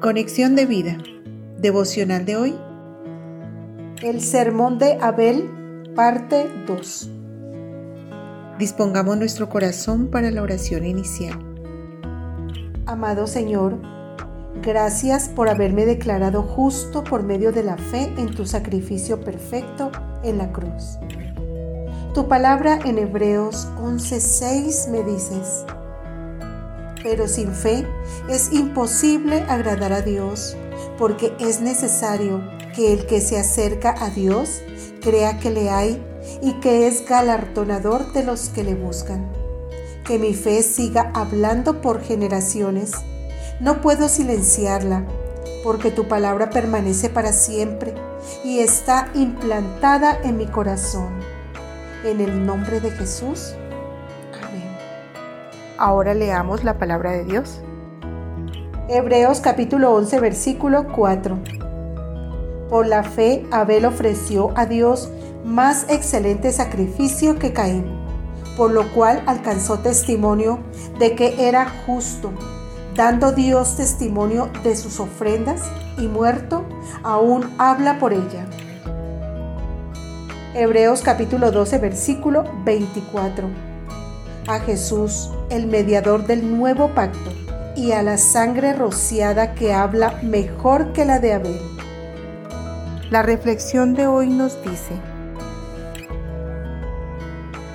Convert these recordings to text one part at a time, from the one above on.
Conexión de vida. Devocional de hoy. El Sermón de Abel, parte 2. Dispongamos nuestro corazón para la oración inicial. Amado Señor, gracias por haberme declarado justo por medio de la fe en tu sacrificio perfecto en la cruz. Tu palabra en Hebreos 11:6 me dices, pero sin fe es imposible agradar a Dios, porque es necesario que el que se acerca a Dios crea que le hay y que es galardonador de los que le buscan. Que mi fe siga hablando por generaciones. No puedo silenciarla, porque tu palabra permanece para siempre y está implantada en mi corazón. En el nombre de Jesús. Ahora leamos la palabra de Dios. Hebreos capítulo 11 versículo 4. Por la fe Abel ofreció a Dios más excelente sacrificio que Caín, por lo cual alcanzó testimonio de que era justo, dando Dios testimonio de sus ofrendas y muerto, aún habla por ella. Hebreos capítulo 12 versículo 24 a Jesús, el mediador del nuevo pacto, y a la sangre rociada que habla mejor que la de Abel. La reflexión de hoy nos dice,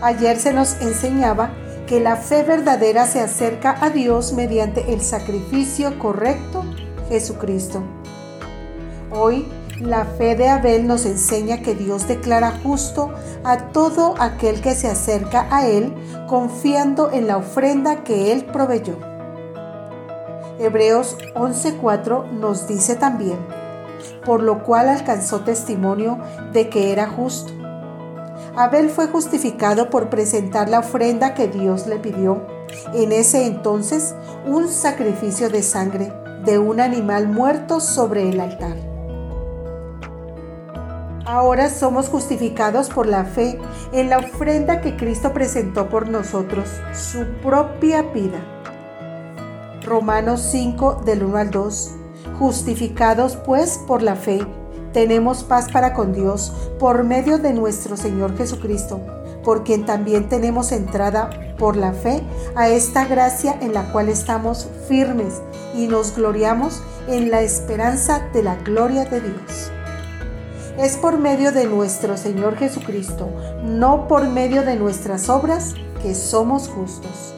ayer se nos enseñaba que la fe verdadera se acerca a Dios mediante el sacrificio correcto, Jesucristo. Hoy la fe de Abel nos enseña que Dios declara justo a todo aquel que se acerca a Él confiando en la ofrenda que Él proveyó. Hebreos 11:4 nos dice también, por lo cual alcanzó testimonio de que era justo. Abel fue justificado por presentar la ofrenda que Dios le pidió, en ese entonces un sacrificio de sangre de un animal muerto sobre el altar. Ahora somos justificados por la fe en la ofrenda que Cristo presentó por nosotros, su propia vida. Romanos 5 del 1 al 2. Justificados pues por la fe, tenemos paz para con Dios por medio de nuestro Señor Jesucristo, por quien también tenemos entrada por la fe a esta gracia en la cual estamos firmes y nos gloriamos en la esperanza de la gloria de Dios es por medio de nuestro Señor Jesucristo, no por medio de nuestras obras, que somos justos.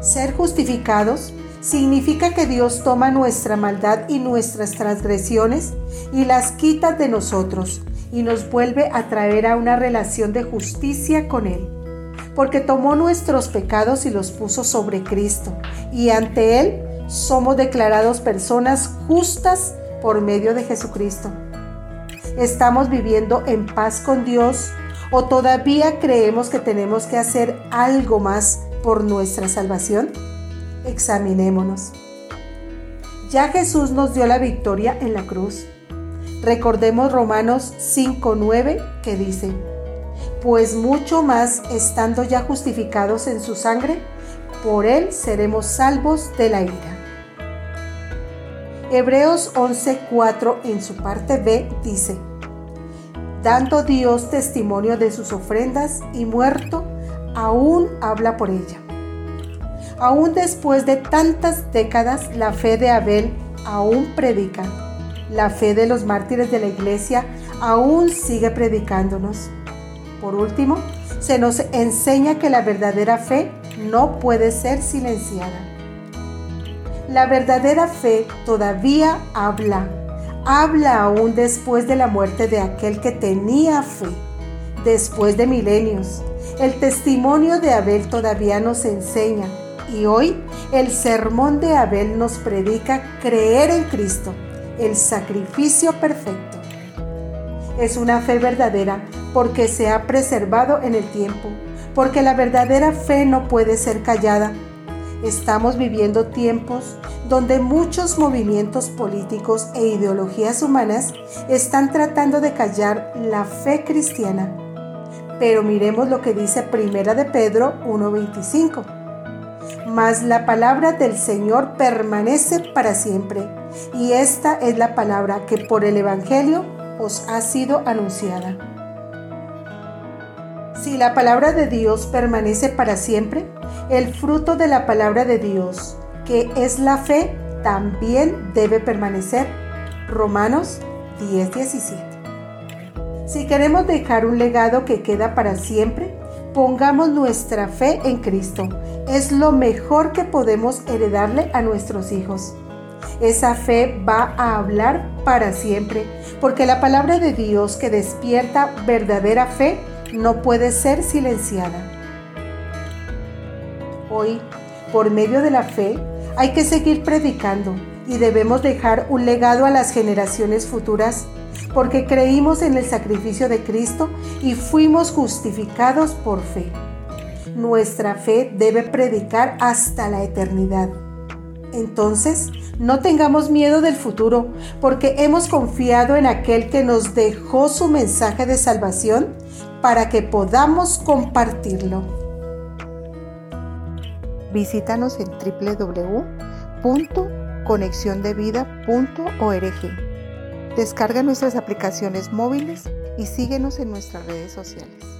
Ser justificados significa que Dios toma nuestra maldad y nuestras transgresiones y las quita de nosotros y nos vuelve a traer a una relación de justicia con Él, porque tomó nuestros pecados y los puso sobre Cristo, y ante Él somos declarados personas justas por medio de Jesucristo. ¿Estamos viviendo en paz con Dios o todavía creemos que tenemos que hacer algo más por nuestra salvación? Examinémonos. Ya Jesús nos dio la victoria en la cruz. Recordemos Romanos 5.9 que dice, pues mucho más estando ya justificados en su sangre, por él seremos salvos de la ira. Hebreos 11:4 en su parte B dice, dando Dios testimonio de sus ofrendas y muerto, aún habla por ella. Aún después de tantas décadas, la fe de Abel aún predica. La fe de los mártires de la iglesia aún sigue predicándonos. Por último, se nos enseña que la verdadera fe no puede ser silenciada. La verdadera fe todavía habla, habla aún después de la muerte de aquel que tenía fe, después de milenios. El testimonio de Abel todavía nos enseña y hoy el sermón de Abel nos predica creer en Cristo, el sacrificio perfecto. Es una fe verdadera porque se ha preservado en el tiempo, porque la verdadera fe no puede ser callada Estamos viviendo tiempos donde muchos movimientos políticos e ideologías humanas están tratando de callar la fe cristiana. Pero miremos lo que dice Primera de Pedro 1:25. mas la palabra del Señor permanece para siempre. Y esta es la palabra que por el Evangelio os ha sido anunciada. Si la palabra de Dios permanece para siempre, el fruto de la palabra de Dios, que es la fe, también debe permanecer. Romanos 10:17. Si queremos dejar un legado que queda para siempre, pongamos nuestra fe en Cristo. Es lo mejor que podemos heredarle a nuestros hijos. Esa fe va a hablar para siempre, porque la palabra de Dios que despierta verdadera fe no puede ser silenciada. Hoy, por medio de la fe, hay que seguir predicando y debemos dejar un legado a las generaciones futuras porque creímos en el sacrificio de Cristo y fuimos justificados por fe. Nuestra fe debe predicar hasta la eternidad. Entonces, no tengamos miedo del futuro, porque hemos confiado en aquel que nos dejó su mensaje de salvación para que podamos compartirlo. Visítanos en www.conexiondevida.org. Descarga nuestras aplicaciones móviles y síguenos en nuestras redes sociales.